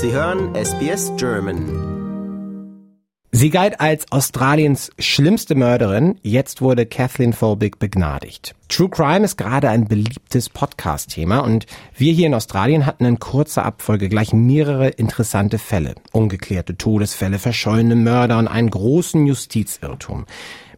Sie hören SBS German. Sie galt als Australiens schlimmste Mörderin. Jetzt wurde Kathleen Folbig begnadigt. True Crime ist gerade ein beliebtes Podcast-Thema und wir hier in Australien hatten in kurzer Abfolge gleich mehrere interessante Fälle. Ungeklärte Todesfälle, verschollene Mörder und einen großen Justizirrtum.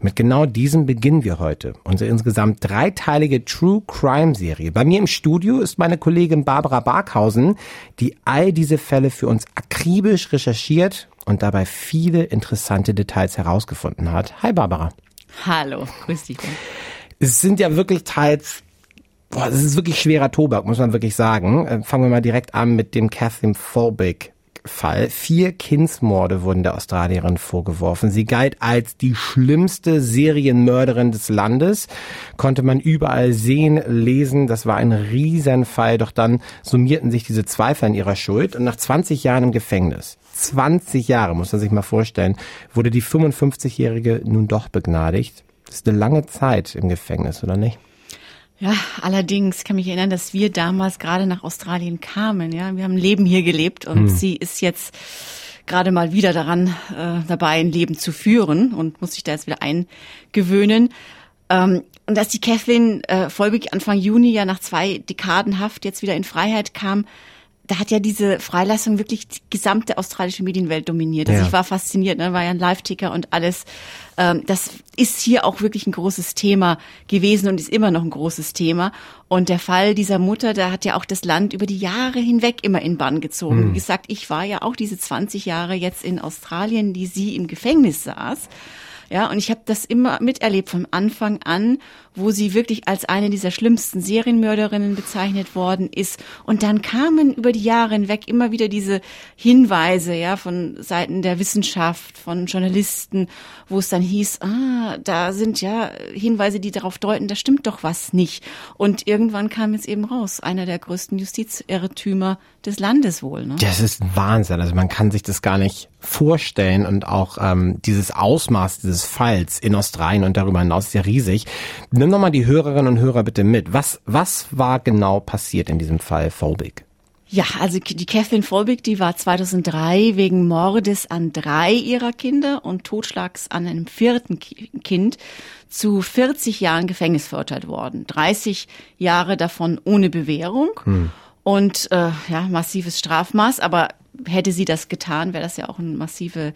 Mit genau diesem beginnen wir heute. Unsere insgesamt dreiteilige True Crime Serie. Bei mir im Studio ist meine Kollegin Barbara Barkhausen, die all diese Fälle für uns akribisch recherchiert und dabei viele interessante Details herausgefunden hat. Hi Barbara. Hallo, grüß dich. Es sind ja wirklich teils Boah, das ist wirklich schwerer Tobak, muss man wirklich sagen. Äh, fangen wir mal direkt an mit dem Catherine Folbig Fall. Vier Kindsmorde wurden der Australierin vorgeworfen. Sie galt als die schlimmste Serienmörderin des Landes. Konnte man überall sehen, lesen. Das war ein Riesenfall. Doch dann summierten sich diese Zweifel an ihrer Schuld. Und nach 20 Jahren im Gefängnis, 20 Jahre, muss man sich mal vorstellen, wurde die 55-Jährige nun doch begnadigt. Das ist eine lange Zeit im Gefängnis, oder nicht? Ja, allerdings kann mich erinnern, dass wir damals gerade nach Australien kamen. Ja, wir haben ein Leben hier gelebt und hm. sie ist jetzt gerade mal wieder daran äh, dabei, ein Leben zu führen und muss sich da jetzt wieder eingewöhnen. Ähm, und dass die Kathleen äh, Volbig Anfang Juni ja nach zwei Dekaden Haft jetzt wieder in Freiheit kam, da hat ja diese Freilassung wirklich die gesamte australische Medienwelt dominiert. Also ja. ich war fasziniert, ne? war ja ein Live-Ticker und alles. Ähm, das ist hier auch wirklich ein großes Thema gewesen und ist immer noch ein großes Thema. Und der Fall dieser Mutter, da hat ja auch das Land über die Jahre hinweg immer in Bann gezogen. Mhm. Wie gesagt, ich war ja auch diese 20 Jahre jetzt in Australien, die sie im Gefängnis saß. Ja, und ich habe das immer miterlebt vom Anfang an, wo sie wirklich als eine dieser schlimmsten Serienmörderinnen bezeichnet worden ist. Und dann kamen über die Jahre hinweg immer wieder diese Hinweise, ja, von Seiten der Wissenschaft, von Journalisten, wo es dann hieß, ah, da sind ja Hinweise, die darauf deuten, da stimmt doch was nicht. Und irgendwann kam jetzt eben raus, einer der größten Justizirrtümer des Landes wohl. Ne? Das ist Wahnsinn. Also man kann sich das gar nicht vorstellen und auch ähm, dieses Ausmaß dieses Falls in Australien und darüber hinaus ist ja riesig. Nimm nochmal die Hörerinnen und Hörer bitte mit. Was, was war genau passiert in diesem Fall Folbig? Ja, also die Kathleen Folbig, die war 2003 wegen Mordes an drei ihrer Kinder und Totschlags an einem vierten Kind zu 40 Jahren Gefängnis verurteilt worden. 30 Jahre davon ohne Bewährung. Hm. Und äh, ja, massives Strafmaß, aber hätte sie das getan, wäre das ja auch eine massive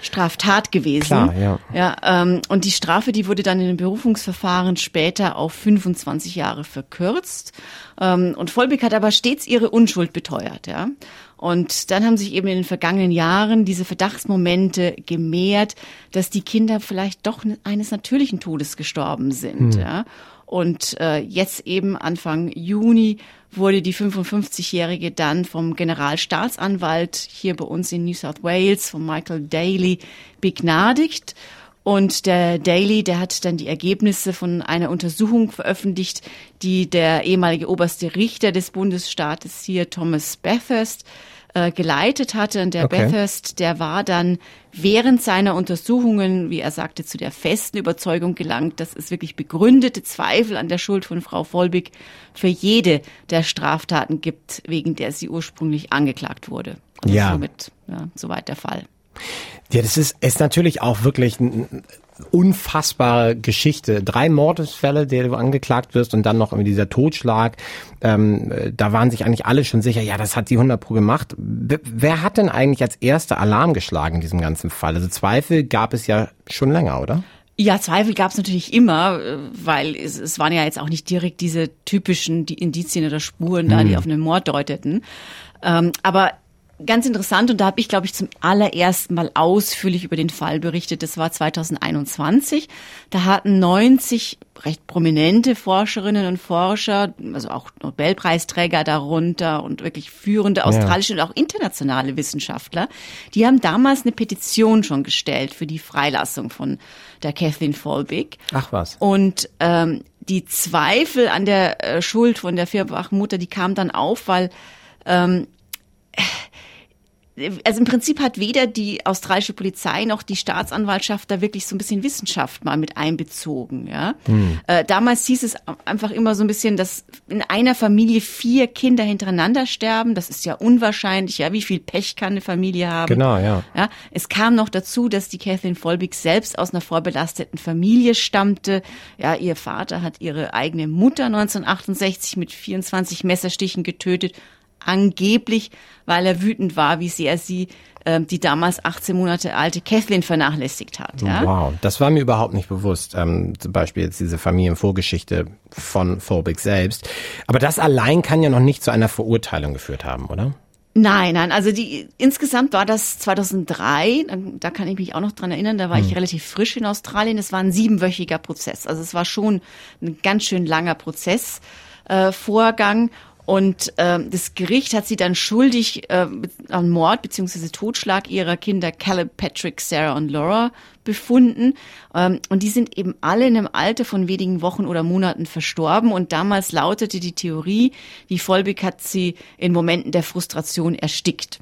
Straftat gewesen. Klar, ja. ja ähm, und die Strafe, die wurde dann in den Berufungsverfahren später auf 25 Jahre verkürzt. Ähm, und Volbeck hat aber stets ihre Unschuld beteuert, ja. Und dann haben sich eben in den vergangenen Jahren diese Verdachtsmomente gemehrt, dass die Kinder vielleicht doch eines natürlichen Todes gestorben sind, hm. ja. Und äh, jetzt eben Anfang Juni wurde die 55-Jährige dann vom Generalstaatsanwalt hier bei uns in New South Wales, von Michael Daly, begnadigt. Und der Daly, der hat dann die Ergebnisse von einer Untersuchung veröffentlicht, die der ehemalige oberste Richter des Bundesstaates hier, Thomas Bathurst, äh, geleitet hatte. Und der okay. Bathurst, der war dann während seiner Untersuchungen, wie er sagte, zu der festen Überzeugung gelangt, dass es wirklich begründete Zweifel an der Schuld von Frau Volbig für jede der Straftaten gibt, wegen der sie ursprünglich angeklagt wurde. Und ja. Somit, ja, soweit der Fall. Ja, das ist, ist natürlich auch wirklich ein unfassbare Geschichte. Drei Mordesfälle, der du angeklagt wirst und dann noch irgendwie dieser Totschlag. Ähm, da waren sich eigentlich alle schon sicher, ja, das hat die 100 Pro gemacht. wer hat denn eigentlich als erster Alarm geschlagen in diesem ganzen Fall? Also Zweifel gab es ja schon länger, oder? Ja, Zweifel gab es natürlich immer, äh, weil es, es waren ja jetzt auch nicht direkt diese typischen die Indizien oder Spuren hm. da, die hm. auf einen Mord deuteten. Ähm, aber Ganz interessant und da habe ich, glaube ich, zum allerersten Mal ausführlich über den Fall berichtet. Das war 2021. Da hatten 90 recht prominente Forscherinnen und Forscher, also auch Nobelpreisträger darunter und wirklich führende australische ja. und auch internationale Wissenschaftler, die haben damals eine Petition schon gestellt für die Freilassung von der Kathleen Folbig. Ach was. Und ähm, die Zweifel an der äh, Schuld von der vierfachen Mutter, die kamen dann auf, weil ähm, also im Prinzip hat weder die australische Polizei noch die Staatsanwaltschaft da wirklich so ein bisschen Wissenschaft mal mit einbezogen. Ja, hm. äh, damals hieß es einfach immer so ein bisschen, dass in einer Familie vier Kinder hintereinander sterben. Das ist ja unwahrscheinlich. Ja, wie viel Pech kann eine Familie haben? Genau, ja. Ja, es kam noch dazu, dass die Kathleen Volbig selbst aus einer vorbelasteten Familie stammte. Ja, ihr Vater hat ihre eigene Mutter 1968 mit 24 Messerstichen getötet angeblich, weil er wütend war, wie sehr sie äh, die damals 18 Monate alte Kathleen vernachlässigt hat. Ja? Wow, das war mir überhaupt nicht bewusst. Ähm, zum Beispiel jetzt diese Familienvorgeschichte von Phobik selbst. Aber das allein kann ja noch nicht zu einer Verurteilung geführt haben, oder? Nein, nein, also die insgesamt war das 2003, da kann ich mich auch noch dran erinnern, da war hm. ich relativ frisch in Australien, es war ein siebenwöchiger Prozess, also es war schon ein ganz schön langer Prozessvorgang äh, und äh, das Gericht hat sie dann schuldig äh, an Mord bzw. Totschlag ihrer Kinder Caleb, Patrick, Sarah und Laura befunden. Ähm, und die sind eben alle in einem Alter von wenigen Wochen oder Monaten verstorben. Und damals lautete die Theorie, die Volbeck hat sie in Momenten der Frustration erstickt.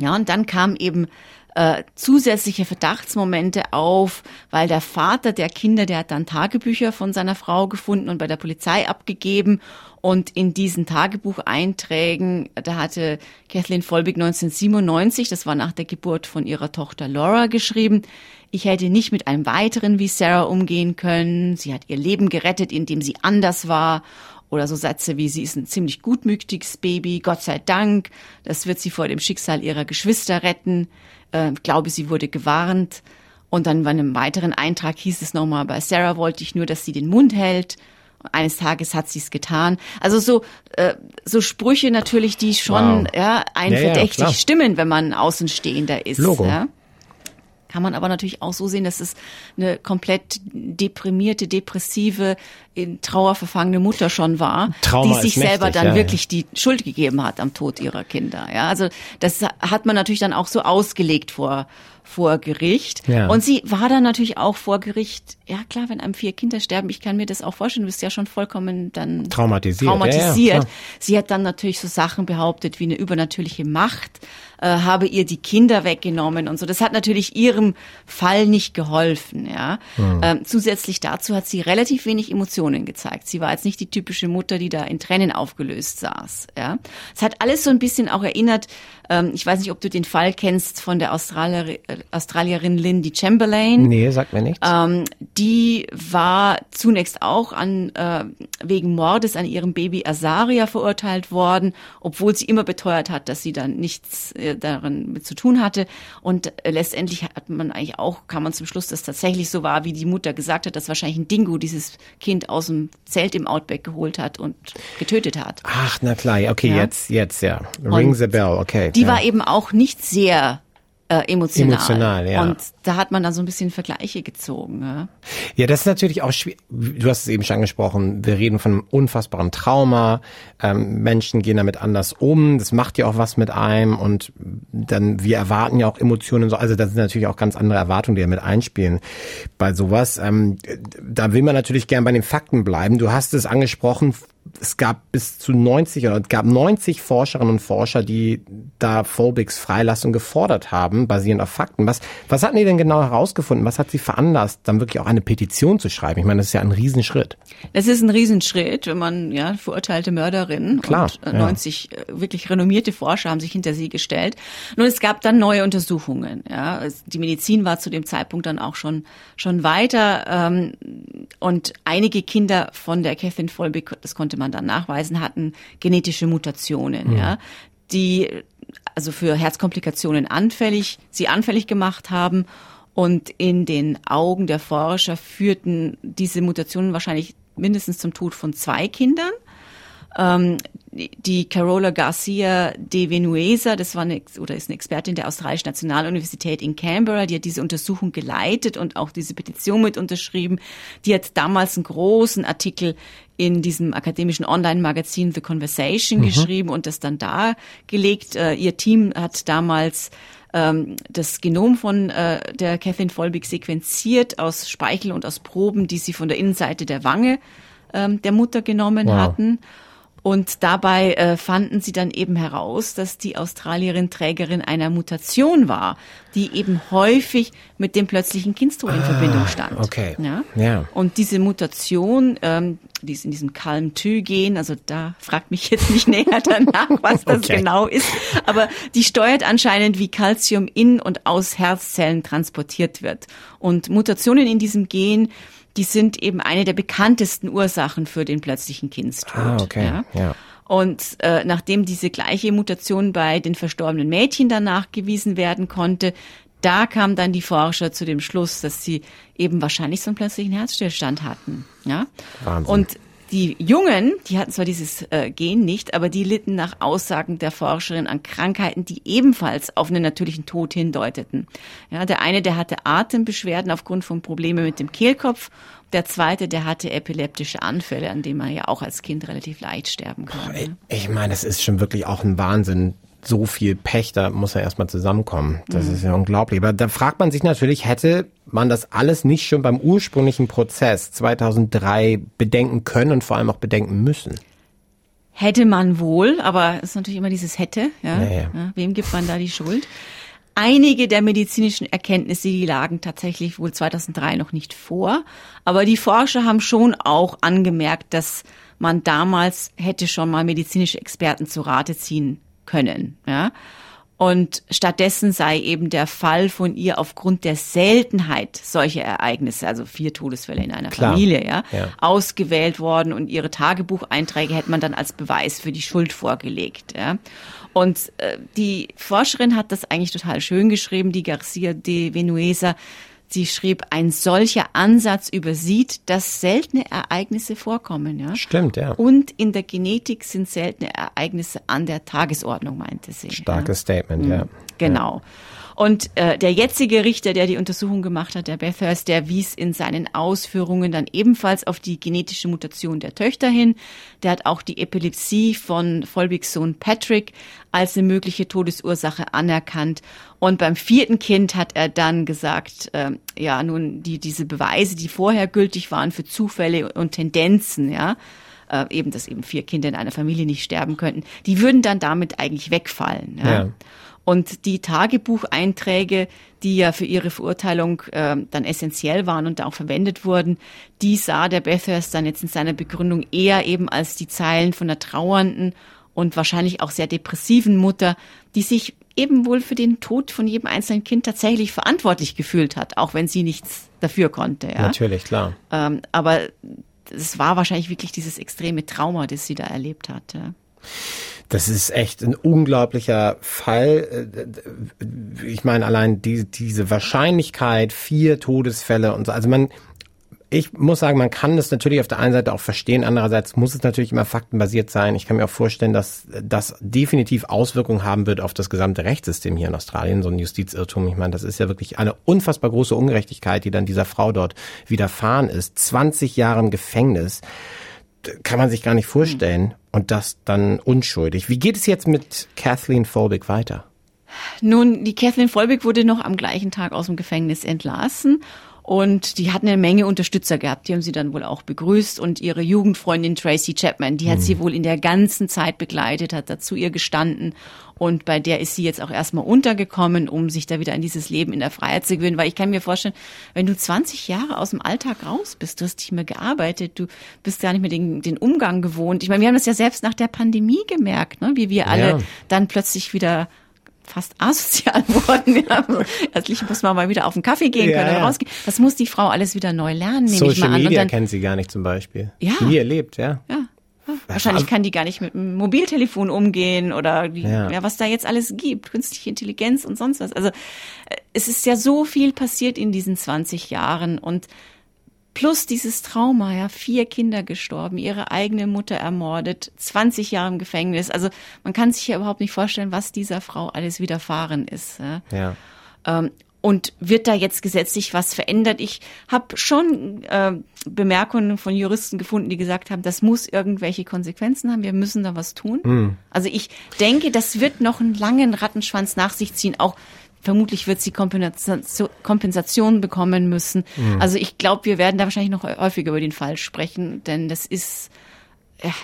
Ja, und dann kam eben äh, zusätzliche Verdachtsmomente auf, weil der Vater der Kinder, der hat dann Tagebücher von seiner Frau gefunden und bei der Polizei abgegeben. Und in diesen Tagebucheinträgen, da hatte Kathleen Volbig 1997, das war nach der Geburt von ihrer Tochter Laura, geschrieben, ich hätte nicht mit einem weiteren wie Sarah umgehen können. Sie hat ihr Leben gerettet, indem sie anders war. Oder so Sätze wie, sie ist ein ziemlich gutmütiges Baby, Gott sei Dank. Das wird sie vor dem Schicksal ihrer Geschwister retten äh, glaube, sie wurde gewarnt. Und dann bei einem weiteren Eintrag hieß es nochmal, bei Sarah wollte ich nur, dass sie den Mund hält. Eines Tages hat sie es getan. Also so äh, so Sprüche natürlich, die schon wow. ja einen ja, verdächtig ja, stimmen, wenn man Außenstehender ist. Logo. Ja? Kann man aber natürlich auch so sehen, dass es eine komplett deprimierte, depressive, in Trauer verfangene Mutter schon war, Trauma die sich mächtig, selber dann ja, wirklich die Schuld gegeben hat am Tod ihrer Kinder. Ja, also das hat man natürlich dann auch so ausgelegt vor vor Gericht. Ja. Und sie war dann natürlich auch vor Gericht. Ja klar, wenn einem vier Kinder sterben, ich kann mir das auch vorstellen. Du bist ja schon vollkommen dann traumatisiert. traumatisiert. sie hat dann natürlich so Sachen behauptet wie eine übernatürliche Macht äh, habe ihr die Kinder weggenommen und so. Das hat natürlich ihrem Fall nicht geholfen. Ja. Mhm. Ähm, zusätzlich dazu hat sie relativ wenig Emotionen gezeigt. Sie war jetzt nicht die typische Mutter, die da in Tränen aufgelöst saß. Ja. Es hat alles so ein bisschen auch erinnert. Ähm, ich weiß nicht, ob du den Fall kennst von der Australier, äh, Australierin Lindy Chamberlain. Nee, sagt mir nichts. Ähm, die war zunächst auch an äh, wegen Mordes an ihrem Baby Azaria verurteilt worden, obwohl sie immer beteuert hat, dass sie dann nichts äh, darin mit zu tun hatte. Und äh, letztendlich hat man eigentlich auch, kam man zum Schluss, dass tatsächlich so war, wie die Mutter gesagt hat, dass wahrscheinlich ein Dingo dieses Kind aus dem Zelt im Outback geholt hat und getötet hat. Ach, na klar, okay, ja. jetzt, jetzt, ja. Ring und the bell, okay. Die ja. war eben auch nicht sehr äh, emotional. Emotional, ja. Und da hat man dann so ein bisschen Vergleiche gezogen. Ja, ja das ist natürlich auch schwierig. Du hast es eben schon angesprochen. Wir reden von einem unfassbaren Trauma. Ähm, Menschen gehen damit anders um. Das macht ja auch was mit einem. Und dann, wir erwarten ja auch Emotionen. So. Also das sind natürlich auch ganz andere Erwartungen, die ja mit einspielen bei sowas. Ähm, da will man natürlich gern bei den Fakten bleiben. Du hast es angesprochen, es gab bis zu 90 oder es gab 90 Forscherinnen und Forscher, die da Phobics Freilassung gefordert haben, basierend auf Fakten. Was, was hatten die denn genau herausgefunden? Was hat sie veranlasst, dann wirklich auch eine Petition zu schreiben? Ich meine, das ist ja ein Riesenschritt. Das ist ein Riesenschritt, wenn man, ja, verurteilte Mörderin Klar, und 90 ja. Äh, wirklich renommierte Forscher haben sich hinter sie gestellt. Nun, es gab dann neue Untersuchungen, ja. Die Medizin war zu dem Zeitpunkt dann auch schon, schon weiter, ähm, und einige Kinder von der Catherine Volbeck, das konnte man dann nachweisen, hatten genetische Mutationen, mhm. ja, die also für Herzkomplikationen anfällig, sie anfällig gemacht haben. Und in den Augen der Forscher führten diese Mutationen wahrscheinlich mindestens zum Tod von zwei Kindern. Ähm, die Carola Garcia de Venuesa, das war eine, oder ist eine Expertin der Australischen Nationaluniversität in Canberra, die hat diese Untersuchung geleitet und auch diese Petition mit unterschrieben. Die hat damals einen großen Artikel in diesem akademischen Online-Magazin The Conversation mhm. geschrieben und das dann dargelegt. Äh, ihr Team hat damals ähm, das Genom von äh, der Catherine Volbig sequenziert aus Speichel und aus Proben, die sie von der Innenseite der Wange ähm, der Mutter genommen wow. hatten Und dabei äh, fanden sie dann eben heraus, dass die Australierin Trägerin einer Mutation war, die eben häufig mit dem plötzlichen Kindstod in Verbindung stand. okay. Ja? Ja. Und diese Mutation, ähm, die ist in diesem Calm-2-Gen, also da fragt mich jetzt nicht näher danach, was das Okay. genau ist, aber die steuert anscheinend, wie Calcium in und aus Herzzellen transportiert wird. Und Mutationen in diesem Gen, die sind eben eine der bekanntesten Ursachen für den plötzlichen Kindstod. Ah, okay. Ja? Ja. Und äh, nachdem diese gleiche Mutation bei den verstorbenen Mädchen dann nachgewiesen werden konnte, da kamen dann die Forscher zu dem Schluss, dass sie eben wahrscheinlich so einen plötzlichen Herzstillstand hatten. Ja? Wahnsinn. Und die Jungen, die hatten zwar dieses äh, Gen nicht, aber die litten nach Aussagen der Forscherin an Krankheiten, die ebenfalls auf einen natürlichen Tod hindeuteten. Ja, der eine, der hatte Atembeschwerden aufgrund von Problemen mit dem Kehlkopf. Der zweite, der hatte epileptische Anfälle, an denen man ja auch als Kind relativ leicht sterben kann. Ich, ich meine, das ist schon wirklich auch ein Wahnsinn. So viel Pech, da muss er erstmal zusammenkommen. Das ist ja unglaublich. Aber da fragt man sich natürlich, hätte man das alles nicht schon beim ursprünglichen Prozess 2003 bedenken können und vor allem auch bedenken müssen? Hätte man wohl, aber es ist natürlich immer dieses hätte. Ja? Ja, ja. Ja, wem gibt man da die Schuld? Einige der medizinischen Erkenntnisse, die lagen tatsächlich wohl 2003 noch nicht vor. Aber die Forscher haben schon auch angemerkt, dass man damals hätte schon mal medizinische Experten zu Rate ziehen können. Ja? Und stattdessen sei eben der Fall von ihr aufgrund der Seltenheit solcher Ereignisse, also vier Todesfälle in einer Klar. Familie, ja, Ja. ausgewählt worden und ihre Tagebucheinträge hätte man dann als Beweis für die Schuld vorgelegt. Ja. Und äh, die Forscherin hat das eigentlich total schön geschrieben, die Garcia de Venuesa. Sie schrieb, ein solcher Ansatz übersieht, dass seltene Ereignisse vorkommen. Ja. Stimmt, ja. Und in der Genetik sind seltene Ereignisse an der Tagesordnung, meinte sie. ja. Starkes Statement, ja. Genau. Und äh, der jetzige Richter, der die Untersuchung gemacht hat, der Bathurst, der wies in seinen Ausführungen dann ebenfalls auf die genetische Mutation der Töchter hin. Der hat auch die Epilepsie von Volbigs Sohn Patrick als eine mögliche Todesursache anerkannt. Und beim vierten Kind hat er dann gesagt, äh, ja, nun die diese Beweise, die vorher gültig waren für Zufälle und Tendenzen, ja, äh, eben, dass eben vier Kinder in einer Familie nicht sterben könnten, die würden dann damit eigentlich wegfallen. Ja. Ja. Und die Tagebucheinträge, die ja für ihre Verurteilung äh, dann essentiell waren und auch verwendet wurden, die sah der Bathurst dann jetzt in seiner Begründung eher eben als die Zeilen von einer trauernden und wahrscheinlich auch sehr depressiven Mutter, die sich eben wohl für den Tod von jedem einzelnen Kind tatsächlich verantwortlich gefühlt hat, auch wenn sie nichts dafür konnte. Ja? Natürlich, klar. Ähm, aber es war wahrscheinlich wirklich dieses extreme Trauma, das sie da erlebt hat. Ja. Das ist echt ein unglaublicher Fall. Äh, Ich meine, allein die, diese Wahrscheinlichkeit, vier Todesfälle und so. Also man, ich muss sagen, man kann das natürlich auf der einen Seite auch verstehen. Andererseits muss es natürlich immer faktenbasiert sein. Ich kann mir auch vorstellen, dass das definitiv Auswirkungen haben wird auf das gesamte Rechtssystem hier in Australien. So ein Justizirrtum. Ich meine, das ist ja wirklich eine unfassbar große Ungerechtigkeit, die dann dieser Frau dort widerfahren ist. 20 Jahre im Gefängnis kann man sich gar nicht vorstellen. Und das dann unschuldig. Wie geht es jetzt mit Kathleen Folbig weiter? Nun, die Kathleen Vollbeck wurde noch am gleichen Tag aus dem Gefängnis entlassen. Und die hat eine Menge Unterstützer gehabt. Die haben sie dann wohl auch begrüßt. Und ihre Jugendfreundin Tracy Chapman, die hat sie wohl in der ganzen Zeit begleitet, hat dazu ihr gestanden. Und bei der ist sie jetzt auch erstmal untergekommen, um sich da wieder an dieses Leben in der Freiheit zu gewöhnen. Weil ich kann mir vorstellen, wenn du 20 Jahre aus dem Alltag raus bist, du hast nicht mehr gearbeitet, du bist gar nicht mehr den, den Umgang gewohnt. Ich meine, wir haben das ja selbst nach der Pandemie gemerkt, ne? wie wir alle Ja. dann plötzlich wieder fast asozial wurden. Ja. Erstlich muss man mal wieder auf den Kaffee gehen Ja, können ja. rausgehen. Das muss die Frau alles wieder neu lernen, nehme ich Social mal an. Und Media kennt sie gar nicht zum Beispiel. Ja. Nie erlebt, ja. ja, ja. Wahrscheinlich kann die gar nicht mit dem Mobiltelefon umgehen oder die, Ja. ja. was da jetzt alles gibt, künstliche Intelligenz und sonst was. Also äh, es ist ja so viel passiert in diesen 20 Jahren und plus dieses Trauma, ja, vier Kinder gestorben, ihre eigene Mutter ermordet, 20 Jahre im Gefängnis. Also man kann sich ja überhaupt nicht vorstellen, was dieser Frau alles widerfahren ist. Ja. Ja. Ähm, und wird da jetzt gesetzlich was verändert? Ich habe schon äh, Bemerkungen von Juristen gefunden, die gesagt haben, das muss irgendwelche Konsequenzen haben, wir müssen da was tun. Also ich denke, das wird noch einen langen Rattenschwanz nach sich ziehen. Auch vermutlich wird sie Kompensation, Kompensation bekommen müssen. Also ich glaube, wir werden da wahrscheinlich noch häufiger über den Fall sprechen, denn das ist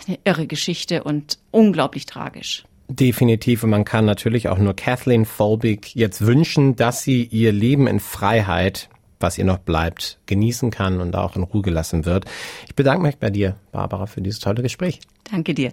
eine irre Geschichte und unglaublich tragisch. Definitiv. Und man kann natürlich auch nur Kathleen Folbig jetzt wünschen, dass sie ihr Leben in Freiheit, was ihr noch bleibt, genießen kann und auch in Ruhe gelassen wird. Ich bedanke mich bei dir, Barbara, für dieses tolle Gespräch. Danke dir.